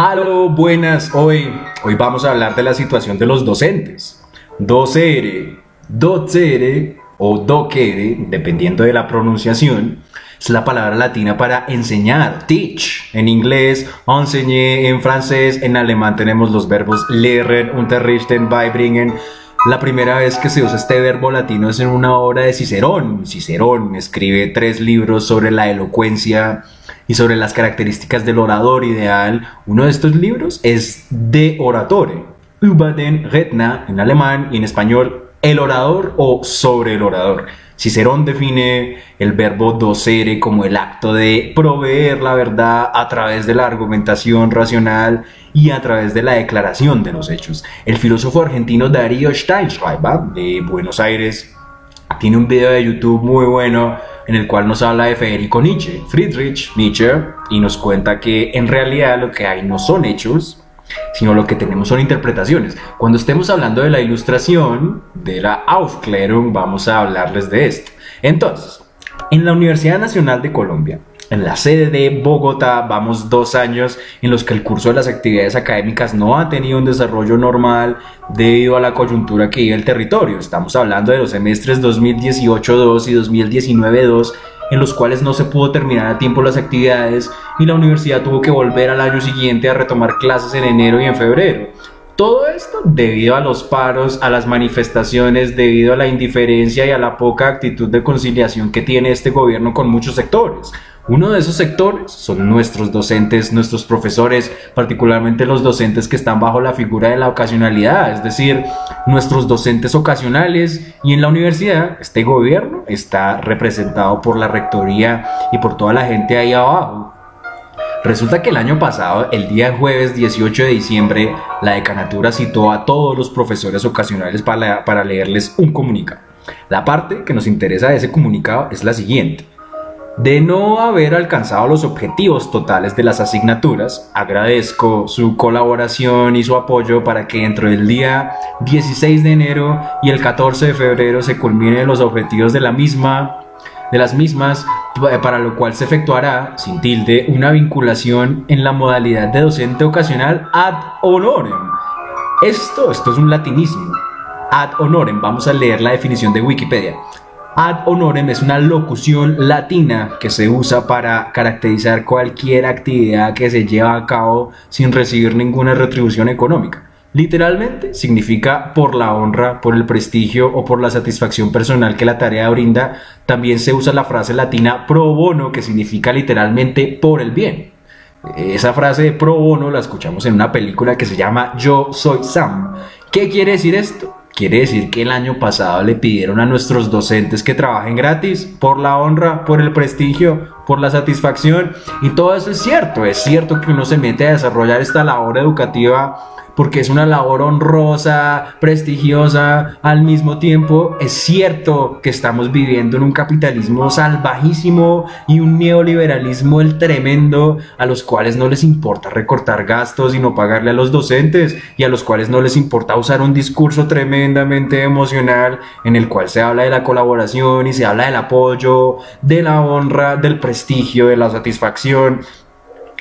Halo, buenas. Hoy, hoy vamos a hablar de la situación de los docentes. Docere, docere o docere, dependiendo de la pronunciación, es la palabra latina para enseñar, teach. En inglés, enseñar, en francés, en alemán tenemos los verbos lehren, unterrichten, beibringen. La primera vez que se usa este verbo latino es en una obra de Cicerón. Cicerón escribe tres libros sobre la elocuencia y sobre las características del orador ideal. Uno de estos libros es De Oratore, über den Redner en alemán y en español El orador o sobre el orador. Cicerón define el verbo docere como el acto de proveer la verdad a través de la argumentación racional y a través de la declaración de los hechos. El filósofo argentino Darío Steinschreiber de Buenos Aires tiene un video de YouTube muy bueno en el cual nos habla de Federico Nietzsche, Friedrich Nietzsche, y nos cuenta que en realidad lo que hay no son hechos, sino lo que tenemos son interpretaciones. Cuando estemos hablando de la ilustración, de la Aufklärung, vamos a hablarles de esto. Entonces, en la Universidad Nacional de Colombia, en la sede de Bogotá, vamos dos años en los que el curso de las actividades académicas no ha tenido un desarrollo normal debido a la coyuntura que vive el territorio. Estamos hablando de los semestres 2018-2 y 2019-2 en los cuales no se pudo terminar a tiempo las actividades y la universidad tuvo que volver al año siguiente a retomar clases en enero y en febrero. Todo esto debido a los paros, a las manifestaciones, debido a la indiferencia y a la poca actitud de conciliación que tiene este gobierno con muchos sectores. Uno de esos sectores son nuestros docentes, nuestros profesores, particularmente los docentes que están bajo la figura de la ocasionalidad, es decir, nuestros docentes ocasionales y en la universidad este gobierno está representado por la rectoría y por toda la gente ahí abajo. Resulta que el año pasado, el día jueves 18 de diciembre, la decanatura citó a todos los profesores ocasionales para, para leerles un comunicado. La parte que nos interesa de ese comunicado es la siguiente. De no haber alcanzado los objetivos totales de las asignaturas, agradezco su colaboración y su apoyo para que dentro del día 16 de enero y el 14 de febrero se culminen los objetivos de las mismas, para lo cual se efectuará, sin tilde, una vinculación en la modalidad de docente ocasional ad honorem. Esto, esto es un latinismo. Ad honorem, vamos a leer la definición de Wikipedia. Ad honorem es una locución latina que se usa para caracterizar cualquier actividad que se lleva a cabo sin recibir ninguna retribución económica. Literalmente significa por la honra, por el prestigio o por la satisfacción personal que la tarea brinda. También se usa la frase latina pro bono que significa literalmente por el bien. Esa frase de pro bono la escuchamos en una película que se llama Yo soy Sam. ¿Qué quiere decir esto? Quiere decir que el año pasado le pidieron a nuestros docentes que trabajen gratis por la honra, por el prestigio, por la satisfacción. Y todo eso es cierto. Es cierto que uno se mete a desarrollar esta labor educativa porque es una labor honrosa, prestigiosa, al mismo tiempo es cierto que estamos viviendo en un capitalismo salvajísimo y un neoliberalismo el tremendo a los cuales no les importa recortar gastos y no pagarle a los docentes y a los cuales no les importa usar un discurso tremendamente emocional en el cual se habla de la colaboración y se habla del apoyo, de la honra, del prestigio, de la satisfacción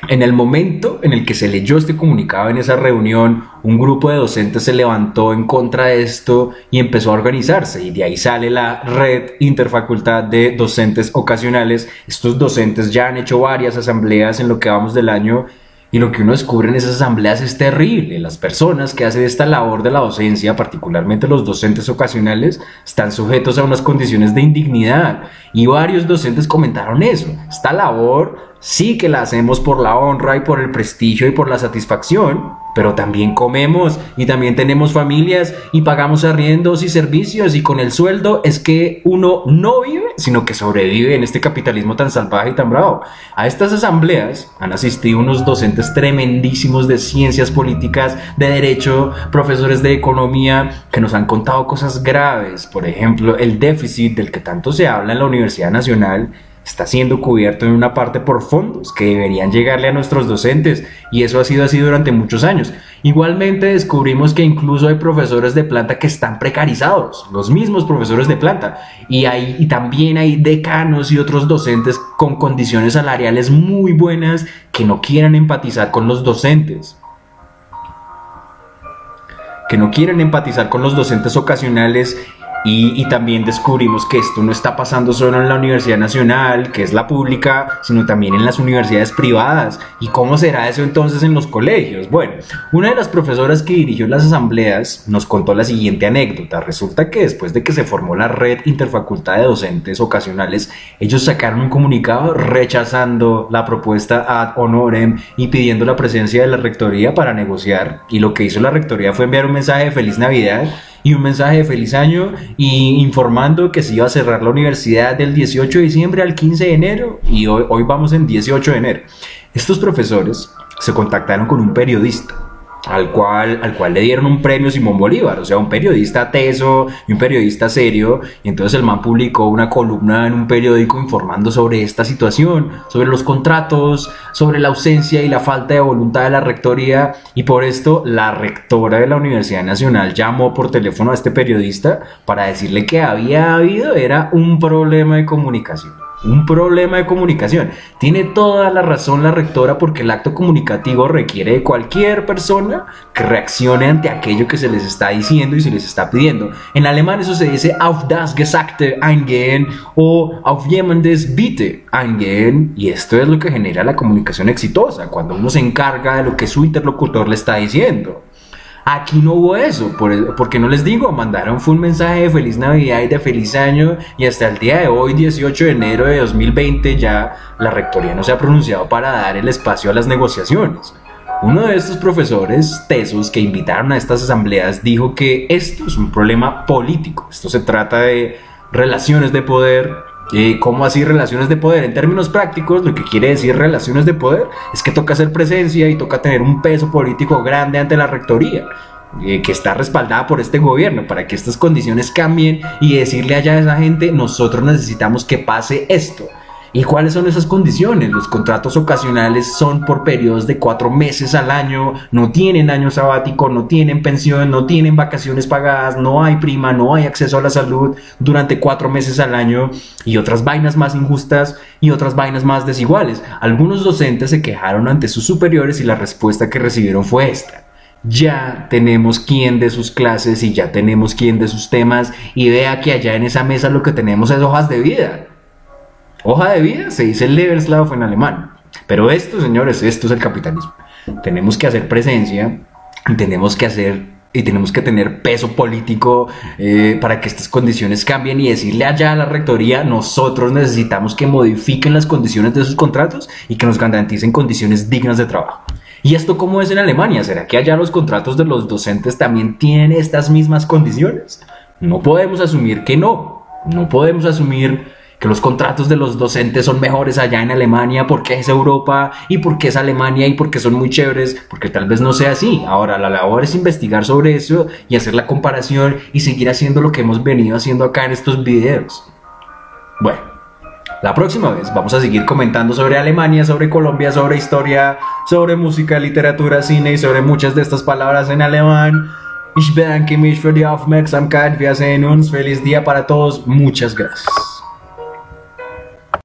en el momento en el que se leyó este comunicado en esa reunión, un grupo de docentes se levantó en contra de esto y empezó a organizarse y de ahí sale la red interfacultad de docentes ocasionales. Estos docentes ya han hecho varias asambleas en lo que vamos del año y lo que uno descubre en esas asambleas es terrible. Las personas que hacen esta labor de la docencia, particularmente los docentes ocasionales, están sujetos a unas condiciones de indignidad. Y varios docentes comentaron eso. Esta labor sí que la hacemos por la honra y por el prestigio y por la satisfacción, pero también comemos y también tenemos familias y pagamos arriendos y servicios y con el sueldo es que uno no vive, sino que sobrevive en este capitalismo tan salvaje y tan bravo. A estas asambleas han asistido unos docentes tremendísimos de ciencias políticas, de derecho, profesores de economía, que nos han contado cosas graves, por ejemplo, el déficit del que tanto se habla en la Universidad Nacional está siendo cubierto en una parte por fondos que deberían llegarle a nuestros docentes y eso ha sido así durante muchos años. Igualmente descubrimos que incluso hay profesores de planta que están precarizados, los mismos profesores de planta, y, hay, también hay decanos y otros docentes con condiciones salariales muy buenas que no quieran empatizar con los docentes que no quieren empatizar con los docentes ocasionales y, también descubrimos que esto no está pasando solo en la Universidad Nacional, que es la pública, sino también en las universidades privadas. ¿Y cómo será eso entonces en los colegios? Bueno, una de las profesoras que dirigió las asambleas nos contó la siguiente anécdota. Resulta que después de que se formó la red interfacultad de docentes ocasionales, ellos sacaron un comunicado rechazando la propuesta ad honorem y pidiendo la presencia de la rectoría para negociar. Y lo que hizo la rectoría fue enviar un mensaje de feliz Navidad y un mensaje de feliz año y informando que se iba a cerrar la universidad del 18 de diciembre al 15 de enero y hoy, hoy vamos en 18 de enero. Estos profesores se contactaron con un periodista al cual, al cual le dieron un premio Simón Bolívar, o sea, un periodista teso y un periodista serio, y entonces el man publicó una columna en un periódico informando sobre esta situación, sobre los contratos, sobre la ausencia y la falta de voluntad de la rectoría, y por esto la rectora de la Universidad Nacional llamó por teléfono a este periodista para decirle que había habido, era un problema de comunicación un problema de comunicación. Tiene toda la razón la rectora porque el acto comunicativo requiere de cualquier persona que reaccione ante aquello que se les está diciendo y se les está pidiendo. En alemán eso se dice auf das Gesagte eingehen o auf jemandes Bitte eingehen y esto es lo que genera la comunicación exitosa, cuando uno se encarga de lo que su interlocutor le está diciendo. Aquí no hubo eso, porque no les digo, mandaron fue un mensaje de feliz Navidad y de feliz año y hasta el día de hoy, 18 de enero de 2020, ya la rectoría no se ha pronunciado para dar el espacio a las negociaciones. Uno de estos profesores tesos que invitaron a estas asambleas dijo que esto es un problema político, esto se trata de relaciones de poder, ¿Cómo así relaciones de poder? En términos prácticos, lo que quiere decir relaciones de poder es que toca hacer presencia y toca tener un peso político grande ante la rectoría, eh, que está respaldada por este gobierno, para que estas condiciones cambien y decirle allá a esa gente, nosotros necesitamos que pase esto. ¿Y cuáles son esas condiciones? Los contratos ocasionales son por periodos de cuatro meses al año, no tienen año sabático, no tienen pensión, no tienen vacaciones pagadas, no hay prima, no hay acceso a la salud durante cuatro meses al año y otras vainas más injustas y otras vainas más desiguales. Algunos docentes se quejaron ante sus superiores y la respuesta que recibieron fue esta ya tenemos quien de sus clases y ya tenemos quien de sus temas y vea que allá en esa mesa lo que tenemos es hojas de vida. Hoja de vida se dice Lebenslauf en alemán. Pero esto, señores, esto es el capitalismo. Tenemos que hacer presencia y tenemos que hacer y tenemos que tener peso político eh, para que estas condiciones cambien y decirle allá a la rectoría, nosotros necesitamos que modifiquen las condiciones de sus contratos y que nos garanticen condiciones dignas de trabajo. ¿Y esto cómo es en Alemania? ¿Será que allá los contratos de los docentes también tienen estas mismas condiciones? No podemos asumir que no. No podemos asumir que los contratos de los docentes son mejores allá en Alemania porque es Europa y porque es Alemania y porque son muy chéveres, porque tal vez no sea así. Ahora la labor es investigar sobre eso y hacer la comparación y seguir haciendo lo que hemos venido haciendo acá en estos videos. Bueno, la próxima vez vamos a seguir comentando sobre Alemania, sobre Colombia, sobre historia, sobre música, literatura, cine y sobre muchas de estas palabras en alemán. Ich bedanke mich für die Aufmerksamkeit. Wir sehen uns. Feliz día para todos. Muchas gracias.